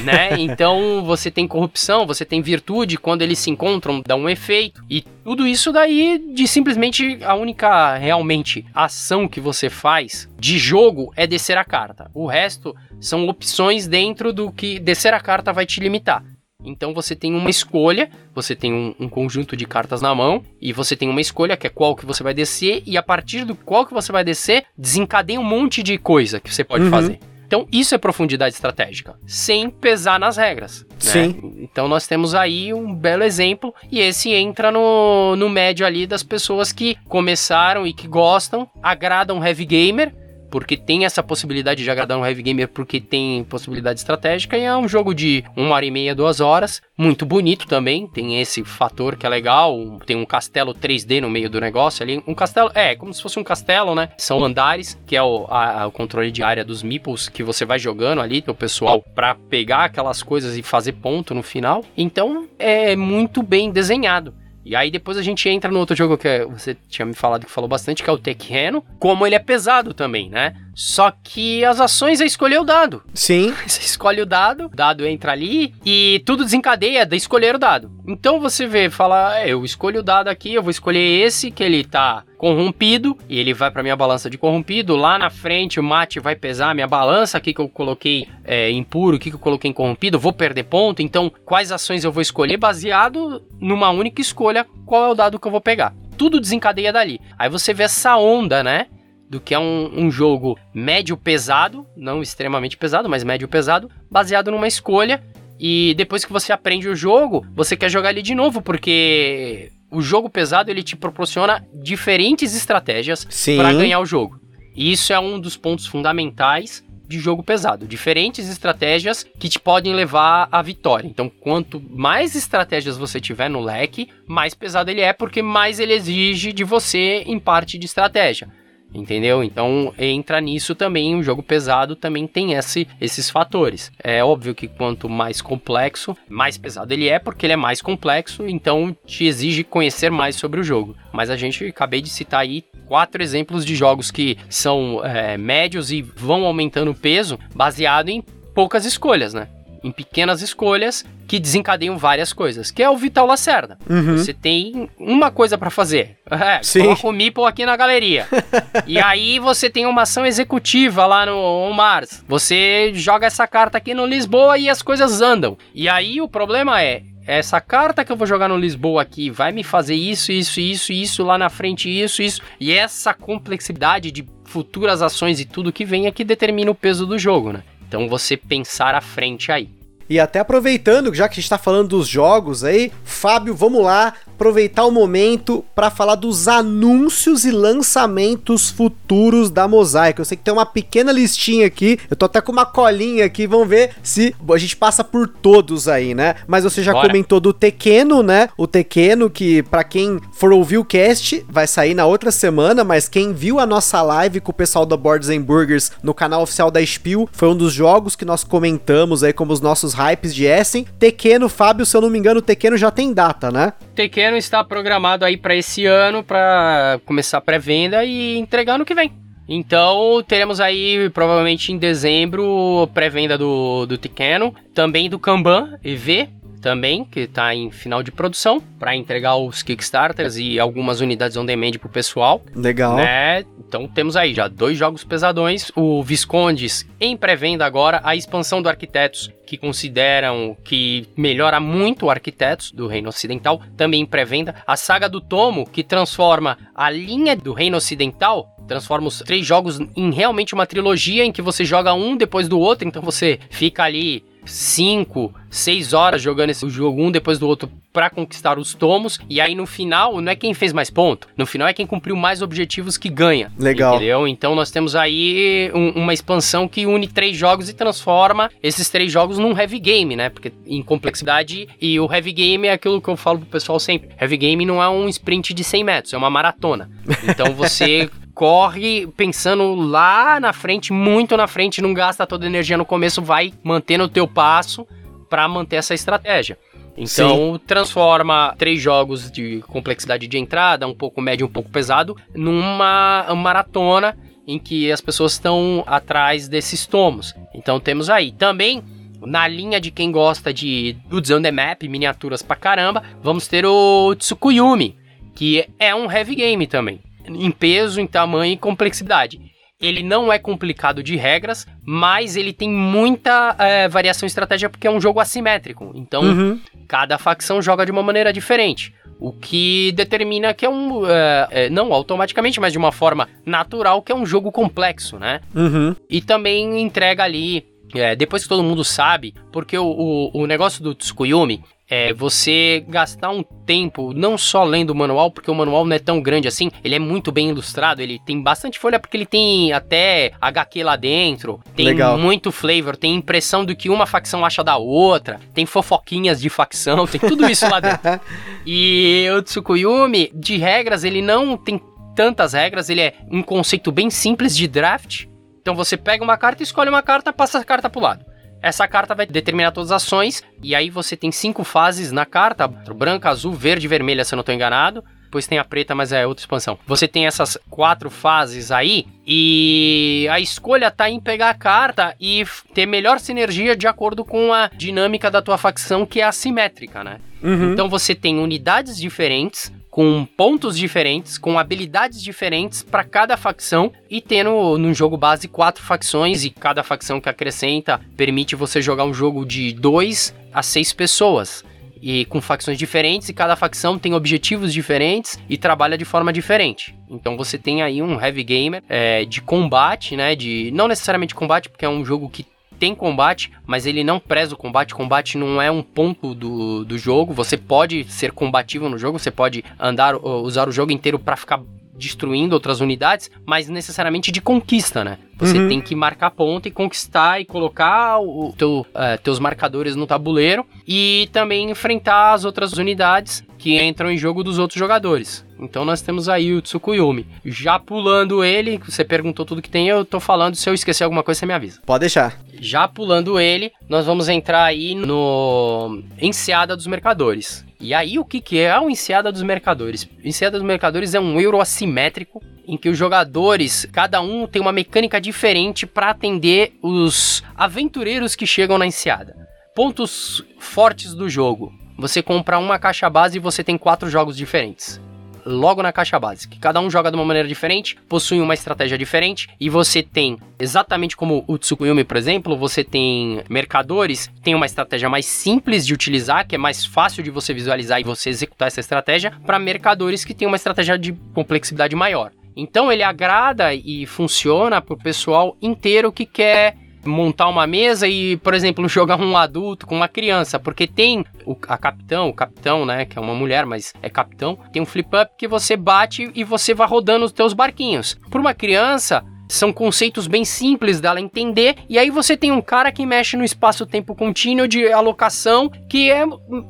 né? Então você tem corrupção, você tem virtude, quando eles se encontram, dá um efeito. E tudo isso daí de simplesmente a única realmente ação que você faz de jogo é descer a carta. O resto são opções dentro do que descer a carta vai te limitar. Então você tem uma escolha, você tem um, um, conjunto de cartas na mão e você tem uma escolha que é qual que você vai descer e a partir do qual que você vai descer desencadeia um monte de coisa que você pode uhum. fazer. Então isso é profundidade estratégica, sem pesar nas regras. Né? Sim. Então nós temos aí um belo exemplo e esse entra no, no médio ali das pessoas que começaram e que gostam, agradam heavy gamer porque tem essa possibilidade de agradar um heavy gamer, porque tem possibilidade estratégica, e é um jogo de uma hora e meia, duas horas, muito bonito também, tem esse fator que é legal, tem um castelo 3D no meio do negócio ali, um castelo, é, como se fosse um castelo, né, são andares, que é o, a, o controle de área dos meeples, que você vai jogando ali, o pessoal, para pegar aquelas coisas e fazer ponto no final, então é muito bem desenhado. E aí depois a gente entra no outro jogo que é, você tinha me falado que falou bastante, que é o Tekken, como ele é pesado também, né? Só que as ações é escolher o dado. Sim. Você escolhe o dado, o dado entra ali e tudo desencadeia de escolher o dado. Então você vê, fala, é, eu escolho o dado aqui, eu vou escolher esse que ele tá corrompido e ele vai para minha balança de corrompido. Lá na frente o mate vai pesar minha balança aqui que eu coloquei é, impuro, aqui que eu coloquei em corrompido, vou perder ponto. Então quais ações eu vou escolher baseado numa única escolha, qual é o dado que eu vou pegar. Tudo desencadeia dali. Aí você vê essa onda, né? do que é um, um, jogo médio pesado, não extremamente pesado, mas médio pesado, baseado numa escolha. E depois que você aprende o jogo, você quer jogar ele de novo, porque o jogo pesado ele te proporciona diferentes estratégias para ganhar o jogo. E isso é um dos pontos fundamentais de jogo pesado. Diferentes estratégias que te podem levar à vitória. Então, quanto mais estratégias você tiver no leque, mais pesado ele é, porque mais ele exige de você em parte de estratégia. Entendeu? Então entra nisso também, um jogo pesado também tem esse, esses fatores. É óbvio que quanto mais complexo, mais pesado ele é, porque ele é mais complexo, então te exige conhecer mais sobre o jogo. Mas a gente acabei de citar aí quatro exemplos de jogos que são é, médios e vão aumentando o peso baseado em poucas escolhas, né? em pequenas escolhas que desencadeiam várias coisas, que é o Vital Lacerda. Uhum. Você tem uma coisa para fazer. É, Sim. coloca o Meeple aqui na galeria. e aí você tem uma ação executiva lá no Mars. Você joga essa carta aqui no Lisboa e as coisas andam. E aí o problema é, essa carta que eu vou jogar no Lisboa aqui vai me fazer isso, isso, isso, isso, lá na frente, isso, isso. E essa complexidade de futuras ações e tudo que vem é que determina o peso do jogo, né? Então você pensar à frente aí. E até aproveitando, já que a gente está falando dos jogos aí, Fábio, vamos lá aproveitar o momento para falar dos anúncios e lançamentos futuros da Mosaic. Eu sei que tem uma pequena listinha aqui, eu tô até com uma colinha aqui, vamos ver se a gente passa por todos aí, né? Mas você já Bora. comentou do Tequeno, né? O Tequeno que para quem for ouvir o cast vai sair na outra semana, mas quem viu a nossa live com o pessoal da Boards and Burgers no canal oficial da Spiel, foi um dos jogos que nós comentamos aí como os nossos hypes de Essen. Tequeno, Fábio, se eu não me engano, o Tequeno já tem data, né? Tequeno está programado aí para esse ano, para começar pré-venda e entregar no que vem. Então, teremos aí, provavelmente em dezembro, pré-venda do, do Tequeno, também do Kanban EV, também, que está em final de produção, para entregar os Kickstarters e algumas unidades on demand pro pessoal. Legal. Né? Então temos aí já dois jogos pesadões, o Viscondes em pré-venda agora, a expansão do Arquitetos, que consideram que melhora muito o Arquitetos do Reino Ocidental, também em pré-venda, a saga do Tomo, que transforma a linha do Reino Ocidental transforma os três jogos em realmente uma trilogia em que você joga um depois do outro, então você fica ali 5, 6 horas jogando esse jogo um depois do outro para conquistar os tomos. E aí no final, não é quem fez mais ponto. No final é quem cumpriu mais objetivos que ganha. Legal. Entendeu? Então nós temos aí um, uma expansão que une três jogos e transforma esses três jogos num heavy game, né? Porque em complexidade. E o heavy game é aquilo que eu falo pro pessoal sempre. Heavy game não é um sprint de 100 metros, é uma maratona. Então você corre pensando lá na frente, muito na frente, não gasta toda a energia no começo, vai mantendo o teu passo para manter essa estratégia. Então, Sim. transforma três jogos de complexidade de entrada, um pouco médio, um pouco pesado, numa maratona em que as pessoas estão atrás desses tomos. Então temos aí. Também na linha de quem gosta de Dudes on the Map, miniaturas pra caramba, vamos ter o Tsukuyumi, que é um heavy game também, em peso, em tamanho e complexidade. Ele não é complicado de regras, mas ele tem muita é, variação estratégica porque é um jogo assimétrico. Então, uhum. cada facção joga de uma maneira diferente. O que determina que é um. É, é, não automaticamente, mas de uma forma natural, que é um jogo complexo, né? Uhum. E também entrega ali. É, depois que todo mundo sabe, porque o, o, o negócio do Tsukuyomi é você gastar um tempo não só lendo o manual, porque o manual não é tão grande assim, ele é muito bem ilustrado, ele tem bastante folha porque ele tem até HQ lá dentro, tem Legal. muito flavor, tem impressão do que uma facção acha da outra, tem fofoquinhas de facção, tem tudo isso lá dentro. e o Tsukuyumi, de regras, ele não tem tantas regras, ele é um conceito bem simples de draft. Então você pega uma carta, escolhe uma carta, passa a carta pro lado. Essa carta vai determinar todas as ações, e aí você tem cinco fases na carta: branca, azul, verde e vermelha, se eu não estou enganado. Depois tem a preta, mas é outra expansão. Você tem essas quatro fases aí, e a escolha tá em pegar a carta e ter melhor sinergia de acordo com a dinâmica da tua facção, que é assimétrica, né? Uhum. Então você tem unidades diferentes, com pontos diferentes, com habilidades diferentes para cada facção e tendo no jogo base quatro facções e cada facção que acrescenta permite você jogar um jogo de 2 a 6 pessoas. E com facções diferentes, e cada facção tem objetivos diferentes e trabalha de forma diferente. Então você tem aí um heavy gamer é, de combate, né? De. Não necessariamente combate, porque é um jogo que tem combate, mas ele não preza o combate. Combate não é um ponto do, do jogo. Você pode ser combativo no jogo, você pode andar, usar o jogo inteiro para ficar destruindo outras unidades, mas necessariamente de conquista, né? Você uhum. tem que marcar ponto e conquistar e colocar o teu, uh, teus marcadores no tabuleiro e também enfrentar as outras unidades que entram em jogo dos outros jogadores. Então nós temos aí o Tsukuyomi. Já pulando ele, você perguntou tudo que tem, eu tô falando, se eu esquecer alguma coisa, você me avisa. Pode deixar. Já pulando ele, nós vamos entrar aí no Enseada dos Mercadores. E aí, o que, que é o Enseada dos Mercadores? O Enseada dos Mercadores é um euro assimétrico em que os jogadores, cada um tem uma mecânica diferente para atender os aventureiros que chegam na Enseada. Pontos fortes do jogo. Você compra uma caixa base e você tem quatro jogos diferentes logo na caixa base, que cada um joga de uma maneira diferente, possui uma estratégia diferente e você tem, exatamente como o Tsukuyumi, por exemplo, você tem mercadores, tem uma estratégia mais simples de utilizar, que é mais fácil de você visualizar e você executar essa estratégia, para mercadores que têm uma estratégia de complexidade maior. Então ele agrada e funciona para o pessoal inteiro que quer montar uma mesa e, por exemplo, jogar um adulto com uma criança, porque tem o, a capitão, o capitão, né, que é uma mulher, mas é capitão, tem um flip-up que você bate e você vai rodando os teus barquinhos. Para uma criança, são conceitos bem simples dela entender, e aí você tem um cara que mexe no espaço-tempo contínuo de alocação, que é,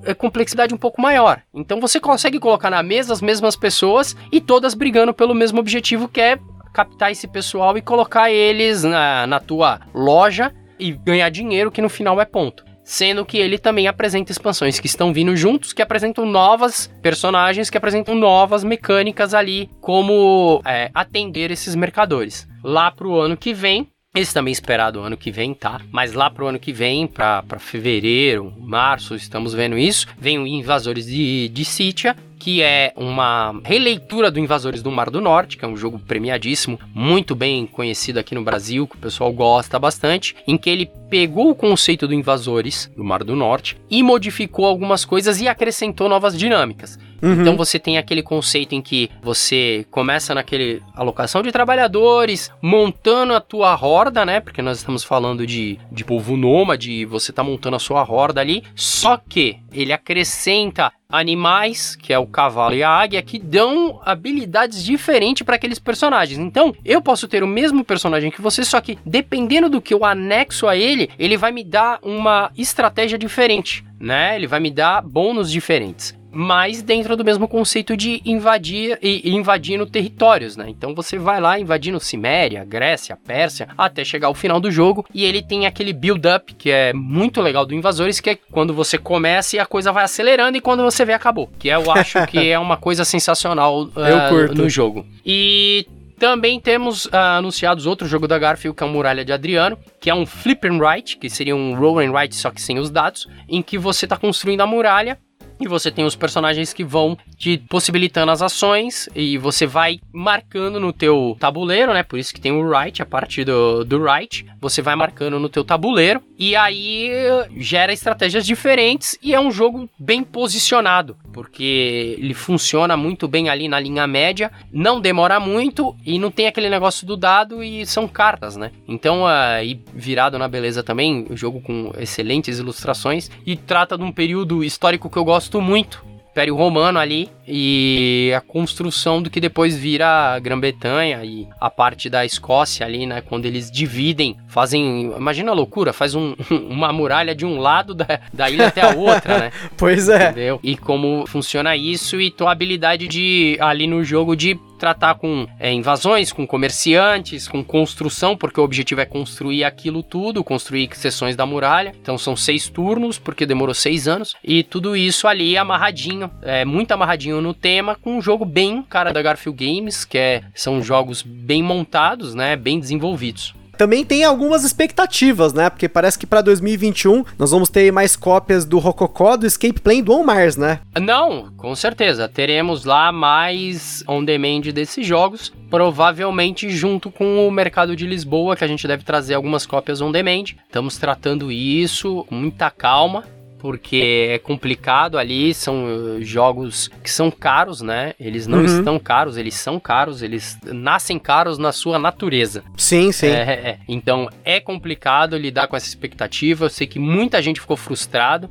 é, complexidade um pouco maior. Então você consegue colocar na mesa as mesmas pessoas e todas brigando pelo mesmo objetivo, que é captar esse pessoal e colocar eles na, na tua loja e ganhar dinheiro, que no final é ponto. Sendo que ele também apresenta expansões que estão vindo juntos, que apresentam novas personagens, que apresentam novas mecânicas ali, como é, atender esses mercadores. Lá pro ano que vem, esse também esperado ano que vem, tá? Mas lá pro ano que vem, para fevereiro, março, estamos vendo isso, vem o Invasores de, de Sítia, que é uma releitura do Invasores do Mar do Norte, que é um jogo premiadíssimo, muito bem conhecido aqui no Brasil, que o pessoal gosta bastante, em que ele pegou o conceito do Invasores do Mar do Norte e modificou algumas coisas e acrescentou novas dinâmicas. Uhum. Então você tem aquele conceito em que você começa naquele alocação de trabalhadores, montando a tua horda, né? Porque nós estamos falando de, de povo nômade, você tá montando a sua horda ali. Só que ele acrescenta animais, que é o cavalo e a águia, que dão habilidades diferentes para aqueles personagens. Então, eu posso ter o mesmo personagem que você, só que dependendo do que eu anexo a ele, ele vai me dar uma estratégia diferente, né? Ele vai me dar bônus diferentes mas dentro do mesmo conceito de invadir e invadindo territórios, né? Então você vai lá invadindo Ciméria, Grécia, Pérsia, até chegar ao final do jogo e ele tem aquele build-up que é muito legal do Invasores, que é quando você começa e a coisa vai acelerando e quando você vê acabou, que eu acho que é uma coisa sensacional uh, no jogo. E Também temos uh, anunciados outro jogo da Garfield, que é o Muralha de Adriano, que é um flip and write, que seria um roll and write só que sem os dados, em que você está construindo a muralha e você tem os personagens que vão te possibilitando as ações e você vai marcando no teu tabuleiro, né? Por isso que tem o write, a partir do, do write, você vai marcando no teu tabuleiro e aí gera estratégias diferentes e é um jogo bem posicionado, porque ele funciona muito bem ali na linha média, não demora muito e não tem aquele negócio do dado e são cartas, né? Então, aí virado na beleza também, o jogo com excelentes ilustrações e trata de um período histórico que eu gosto gosto muito. Império Romano ali e a construção do que depois vira a Grã-Bretanha e a parte da Escócia ali, né? Quando eles dividem, fazem. Imagina a loucura, faz um, uma muralha de um lado da, da ilha até a outra, né? pois é. Entendeu? E como funciona isso e tua habilidade de ali no jogo de tratar com é, invasões, com comerciantes, com construção, porque o objetivo é construir aquilo tudo, construir seções da muralha. Então são seis turnos, porque demorou seis anos. E tudo isso ali amarradinho, é, muito amarradinho no tema, com um jogo bem cara da Garfield Games, que é, são jogos bem montados, né, bem desenvolvidos. Também tem algumas expectativas, né? Porque parece que para 2021 nós vamos ter mais cópias do Rococó, do Escape Plane do On Mars, né? Não, com certeza. Teremos lá mais on-demand desses jogos, provavelmente junto com o mercado de Lisboa, que a gente deve trazer algumas cópias on-demand. Estamos tratando isso com muita calma porque é complicado ali, são uh, jogos que são caros, né? Eles não uhum. estão caros, eles são caros, eles nascem caros na sua natureza. Sim, sim. É, é, é. Então é complicado lidar com essa expectativa. Eu sei que muita gente ficou frustrado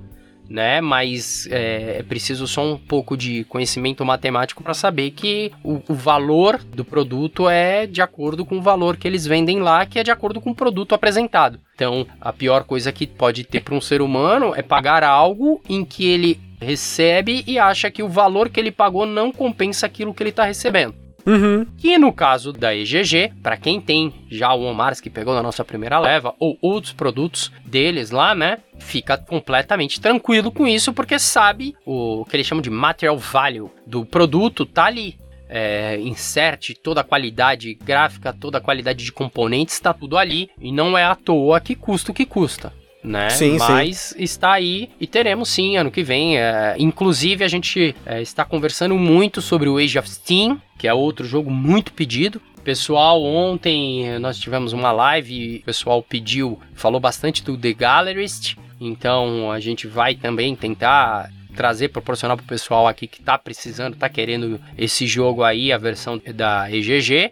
né? Mas é, é, preciso só um pouco de conhecimento matemático para saber que o, o, valor do produto é de acordo com o valor que eles vendem lá, que é de acordo com o produto apresentado. Então, a pior coisa que pode ter para um ser humano é pagar algo em que ele recebe e acha que o valor que ele pagou não compensa aquilo que ele está recebendo. Uhum. Que no caso da EGG, para quem tem já o Omars que pegou na nossa primeira leva, ou outros produtos deles lá, né? Fica completamente tranquilo com isso, porque sabe o que eles chamam de material value do produto tá ali. É, insert toda a qualidade gráfica, toda a qualidade de componentes, está tudo ali. E não é à toa que custa o que custa né? Sim, Mas sim. está aí e teremos sim ano que vem. É, inclusive, a gente é, está conversando muito sobre o Age of Steam, que é outro jogo muito pedido. Pessoal, ontem nós tivemos uma live e o pessoal pediu, falou bastante do The Gallerist, então a gente vai também tentar trazer, proporcionar para o pessoal aqui que está precisando, está querendo esse jogo aí, a versão da EGG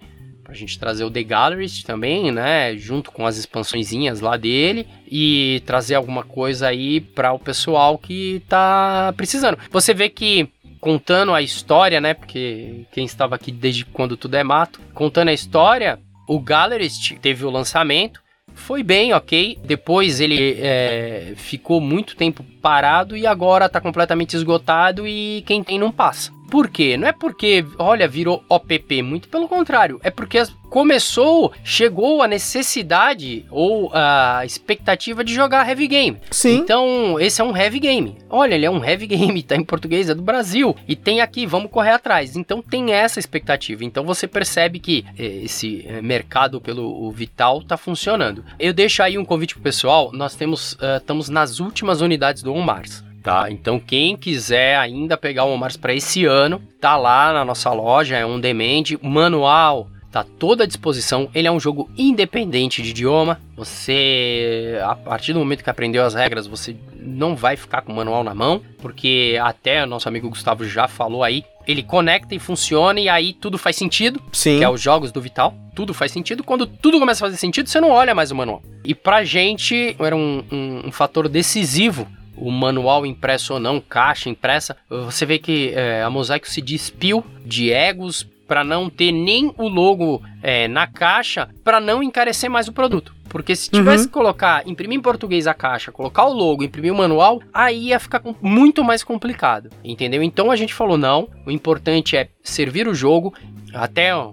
pra gente trazer o The Gallerist também, né, junto com as expansõezinhas lá dele e trazer alguma coisa aí para o pessoal que tá precisando. Você vê que contando a história, né, porque quem estava aqui desde quando tudo é mato, contando a história, o Gallerist teve o lançamento, foi bem, ok. Depois ele é, ficou muito tempo parado e agora tá completamente esgotado e quem tem não passa. Por quê? Não é porque, olha, virou OPP, muito pelo contrário. É porque começou, chegou a necessidade ou a expectativa de jogar heavy game. Sim. Então, esse é um heavy game. Olha, ele é um heavy game, tá em português, é do Brasil. E tem aqui, vamos correr atrás. Então, tem essa expectativa. Então, você percebe que eh, esse eh, mercado pelo Vital tá funcionando. Eu deixo aí um convite pro pessoal. Nós temos, uh, estamos nas últimas unidades do On Mars tá? Então quem quiser ainda pegar o Omars para esse ano, tá lá na nossa loja, é um demand, manual tá toda à disposição. Ele é um jogo independente de idioma. Você, a partir do momento que aprendeu as regras, você não vai ficar com o manual na mão, porque até o nosso amigo Gustavo já falou aí, ele conecta e funciona e aí tudo faz sentido. Sim. Que é os jogos do Vital. Tudo faz sentido. Quando tudo começa a fazer sentido, você não olha mais o manual. E pra gente era um, um, um fator decisivo o manual impresso ou não, caixa impressa, você vê que é, a Mosaico se despiu de egos para não ter nem o logo é, na caixa para não encarecer mais o produto. Porque se tivesse Uhum. que colocar, imprimir em português a caixa, colocar o logo, imprimir o manual, aí ia ficar muito mais complicado, entendeu? Então a gente falou não, o importante é servir o jogo, até ah,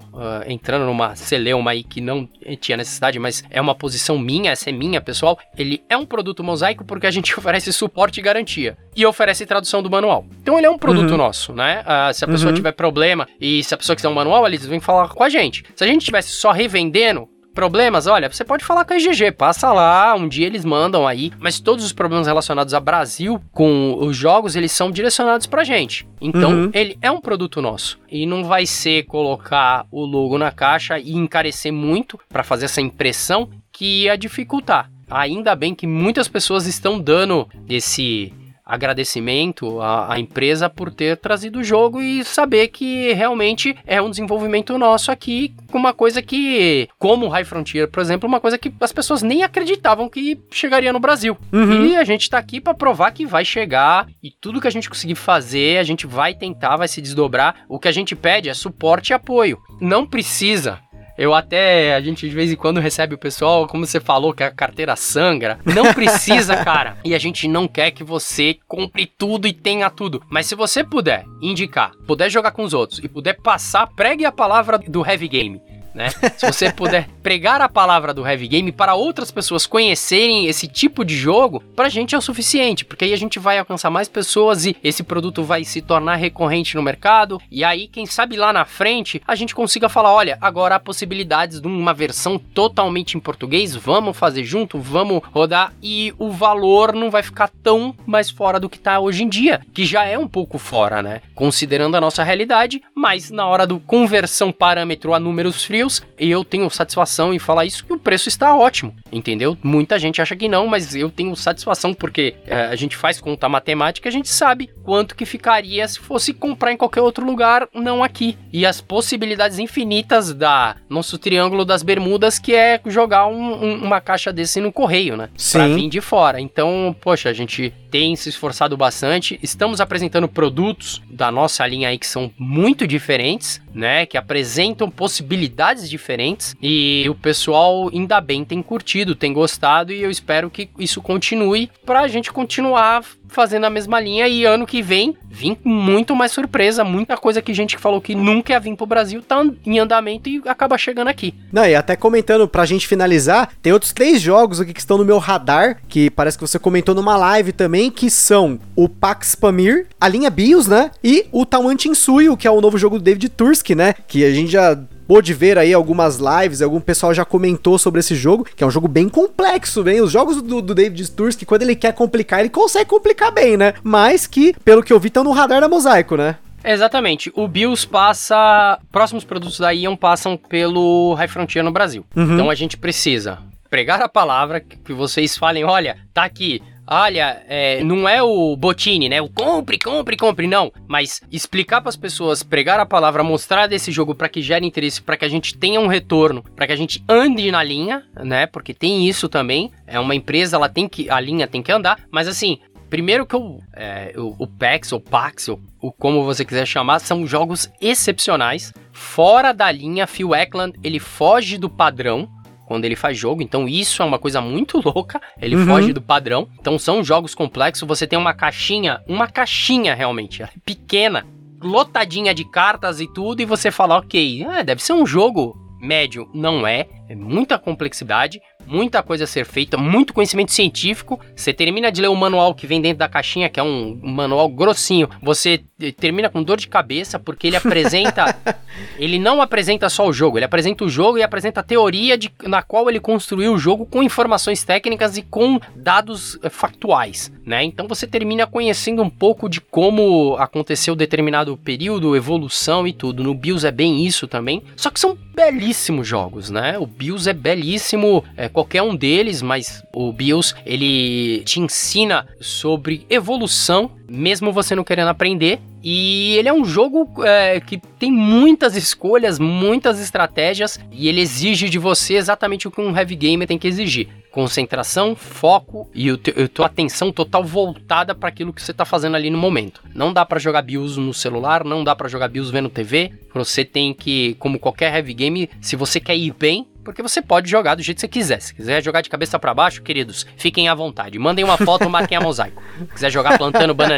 entrando numa celeuma aí que não tinha necessidade, mas é uma posição minha, essa é minha, pessoal. Ele é um produto mosaico porque a gente oferece suporte e garantia e oferece tradução do manual. Então ele é um produto Uhum. nosso, né? Ah, se a pessoa Uhum. tiver problema e se a pessoa quiser um manual, eles vêm falar com a gente. Se a gente tivesse só revendendo, problemas, olha, você pode falar com a IGG, passa lá, um dia eles mandam aí, mas todos os problemas relacionados a Brasil com os jogos, eles são direcionados pra gente. Então, Uhum. ele é um produto nosso e não vai ser colocar o logo na caixa e encarecer muito pra fazer essa impressão que ia dificultar. Ainda bem que muitas pessoas estão dando esse agradecimento à, à empresa por ter trazido o jogo e saber que realmente é um desenvolvimento nosso aqui, com uma coisa que, como o High Frontier, por exemplo, uma coisa que as pessoas nem acreditavam que chegaria no Brasil. Uhum. E a gente tá aqui pra provar que vai chegar e tudo que a gente conseguir fazer, a gente vai tentar, vai se desdobrar. O que a gente pede é suporte e apoio. Não precisa eu até, a gente de vez em quando recebe o pessoal, como você falou, que a carteira sangra. Não precisa, cara. E a gente não quer que você compre tudo e tenha tudo. Mas se você puder indicar, puder jogar com os outros e puder passar, pregue a palavra do heavy game. Né? Se você puder pregar a palavra do heavy game para outras pessoas conhecerem esse tipo de jogo, pra gente é o suficiente, porque aí a gente vai alcançar mais pessoas e esse produto vai se tornar recorrente no mercado. E aí, quem sabe lá na frente, a gente consiga falar: olha, agora há possibilidades de uma versão totalmente em português, vamos fazer junto, vamos rodar e o valor não vai ficar tão mais fora do que tá hoje em dia, que já é um pouco fora, né? Considerando a nossa realidade, mas na hora do conversão parâmetro a números frios, eu tenho satisfação em falar isso que o preço está ótimo, entendeu? Muita gente acha que não, mas eu tenho satisfação porque é, a gente faz conta matemática, a gente sabe quanto que ficaria se fosse comprar em qualquer outro lugar, não aqui. E as possibilidades infinitas da nosso triângulo das bermudas, que é jogar um- um- uma caixa desse no correio, né? Pra Sim. vir de fora. Então, poxa, a gente tem se esforçado bastante. Estamos apresentando produtos da nossa linha aí que são muito diferentes, né? Que apresentam possibilidades diferentes. E o pessoal, ainda bem, tem curtido, tem gostado. E eu espero que isso continue pra gente continuar fazendo a mesma linha. E ano que vem, vim com muito mais surpresa. Muita coisa que gente falou que nunca ia vir pro Brasil tá em andamento e acaba chegando aqui. Não, e até comentando pra gente finalizar, tem outros três jogos aqui que estão no meu radar, que parece que você comentou numa live também, que são o Pax Pamir, a linha BIOS, né? E o Tawan Tinsuyo, que é o novo jogo do David Tursky, né? Que a gente já pôde ver aí algumas lives, algum pessoal já comentou sobre esse jogo, que é um jogo bem complexo, bem. Os jogos do, do David Tursky, quando ele quer complicar, ele consegue complicar bem, né? Mas que, pelo que eu vi, estão no radar da Mosaico, né? Exatamente. O BIOS passa. Próximos produtos da Ion passam pelo High Frontier no Brasil. Uhum. Então a gente precisa pregar a palavra que que vocês falem: olha, tá aqui. Olha, é, não é o botine, né? O compre, compre, compre, não. Mas explicar para as pessoas, pregar a palavra, mostrar desse jogo para que gere interesse, para que a gente tenha um retorno, para que a gente ande na linha, né? Porque tem isso também. É uma empresa, ela tem que, a linha tem que andar. Mas assim, Primeiro que eu, é, o, o PAX ou PAX, ou, ou como você quiser chamar, são jogos excepcionais, fora da linha. Phil Eklund, ele foge do padrão quando ele faz jogo, então isso é uma coisa muito louca, ele Uhum. foge do padrão. Então são jogos complexos, você tem uma caixinha, uma caixinha realmente, é pequena, lotadinha de cartas e tudo, e você fala, ok, é, deve ser um jogo médio. Não é, é muita complexidade, muita coisa a ser feita, muito conhecimento científico. Você termina de ler o manual que vem dentro da caixinha, que é um manual grossinho. Você eh, termina com dor de cabeça porque ele apresenta, ele não apresenta só o jogo, ele apresenta o jogo e apresenta a teoria de, na qual ele construiu o jogo com informações técnicas e com dados eh, factuais, né? Então você termina conhecendo um pouco de como aconteceu determinado período, evolução e tudo. No BIOS é bem isso também. Só que são belíssimos jogos, né? O BIOS é belíssimo, é qualquer um deles, mas o BIOS ele te ensina sobre evolução, mesmo você não querendo aprender, E ele é um jogo é, que tem muitas escolhas, muitas estratégias, e ele exige de você exatamente o que um heavy gamer tem que exigir: concentração, foco e a tua atenção total voltada para aquilo que você está fazendo ali no momento. Não dá para jogar BIOS no celular, não dá para jogar BIOS vendo TV. Você tem que, como qualquer heavy game, se você quer ir bem, porque você pode jogar do jeito que você quiser. Se quiser jogar de cabeça para baixo, queridos, fiquem à vontade. Mandem uma foto, marquem a mosaico. Se quiser jogar plantando bananeira.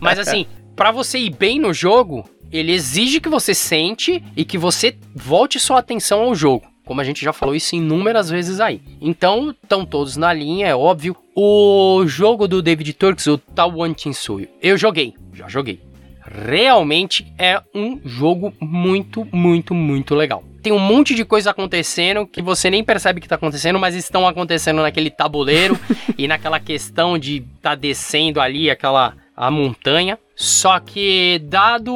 Mas assim, para você ir bem no jogo, ele exige que você sente e que você volte sua atenção ao jogo. Como a gente já falou isso inúmeras vezes aí. Então, estão todos na linha, é óbvio. O jogo do David Turks, o Tawan Tinsuyo, eu joguei, já joguei. Realmente é um jogo muito, muito, muito legal tem um monte de coisa acontecendo que você nem percebe que tá acontecendo, mas estão acontecendo naquele tabuleiro e naquela questão de tá descendo ali aquela a montanha. Só que dado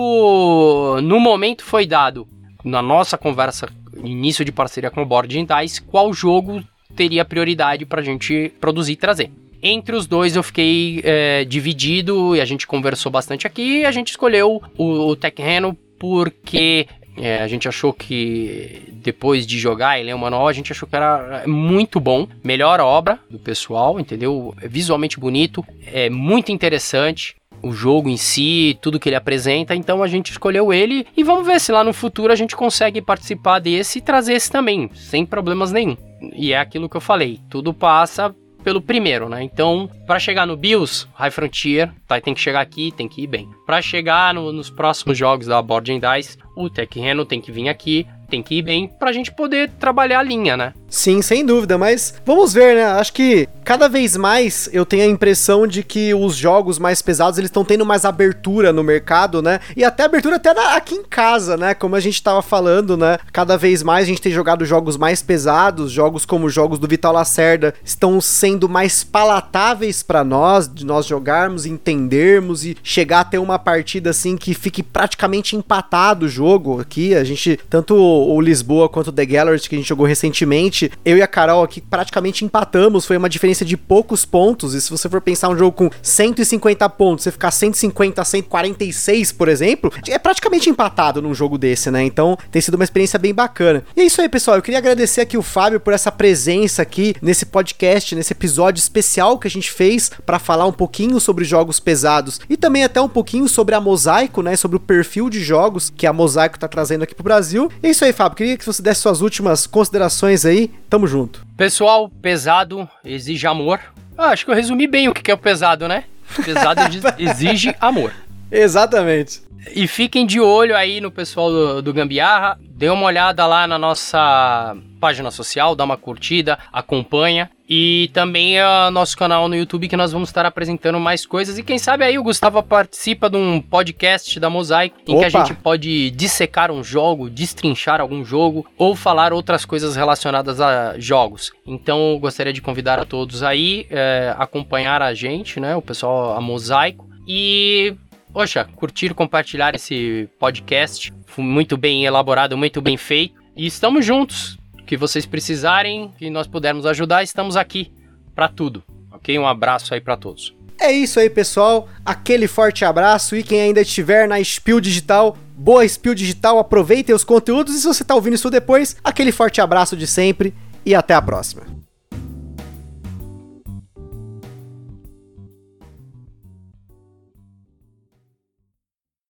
no momento foi dado na nossa conversa início de parceria com o Board Dice, qual jogo teria prioridade pra gente produzir e trazer. Entre os dois eu fiquei é, dividido e a gente conversou bastante aqui a gente escolheu o, o Tech Reno porque é, a gente achou que depois de jogar ele é manual, a gente achou que era muito bom, melhor obra do pessoal, entendeu? É visualmente bonito, é muito interessante o jogo em si, tudo que ele apresenta, então a gente escolheu ele e vamos ver se lá no futuro a gente consegue participar desse e trazer esse também, sem problemas nenhum. E é aquilo que eu falei, tudo passa pelo primeiro, né? Então, para chegar no BIOS, High Frontier, tá, tem que chegar aqui, tem que ir bem. Para chegar no, nos próximos jogos da Board Dice, o Tech Reno tem que vir aqui, tem que ir bem pra gente poder trabalhar a linha, né? Sim, sem dúvida, mas vamos ver, né? Acho que cada vez mais eu tenho a impressão de que os jogos mais pesados eles estão tendo mais abertura no mercado, né? E até abertura até na, aqui em casa, né? Como a gente tava falando, né? Cada vez mais a gente tem jogado jogos mais pesados, jogos como jogos do Vital Lacerda estão sendo mais palatáveis para nós, de nós jogarmos, entendermos e chegar a ter uma partida assim que fique praticamente empatado o jogo aqui. A gente tanto o Lisboa quanto o The Gallery que a gente jogou recentemente, eu e a Carol aqui praticamente empatamos, foi uma diferença de poucos pontos, e se você for pensar um jogo com 150 pontos, você ficar 150 a 146, por exemplo, é praticamente empatado num jogo desse, né? Então tem sido uma experiência bem bacana. E é isso aí, pessoal, eu queria agradecer aqui o Fábio por essa presença aqui nesse podcast, nesse episódio especial que a gente fez para falar um pouquinho sobre jogos pesados e também até um pouquinho sobre a Mosaico, né, sobre o perfil de jogos que a Mosaico tá trazendo aqui pro Brasil. E é isso aí, Fábio. Queria que você desse suas últimas considerações aí. Tamo junto. Pessoal, pesado exige amor. Ah, acho que eu resumi bem o que é o pesado, né? Pesado exige amor. Exatamente. E fiquem de olho aí no pessoal do, do Gambiarra. Dê uma olhada lá na nossa página social, dá uma curtida, acompanha. E também é nosso canal no YouTube que nós vamos estar apresentando mais coisas. E quem sabe aí o Gustavo participa de um podcast da Mosaico em Opa. que a gente pode dissecar um jogo, destrinchar algum jogo ou falar outras coisas relacionadas a jogos. Então gostaria de convidar a todos aí é, acompanhar a gente, né? O pessoal, a Mosaico. E poxa, curtir, compartilhar esse podcast. Muito bem elaborado, muito bem feito. E estamos juntos. Que vocês precisarem, que nós pudermos ajudar, estamos aqui para tudo. Ok? Um abraço aí para todos. É isso aí, pessoal. Aquele forte abraço e quem ainda estiver na Spill Digital, boa Spill Digital, aproveitem os conteúdos e se você está ouvindo isso depois, aquele forte abraço de sempre e até a próxima.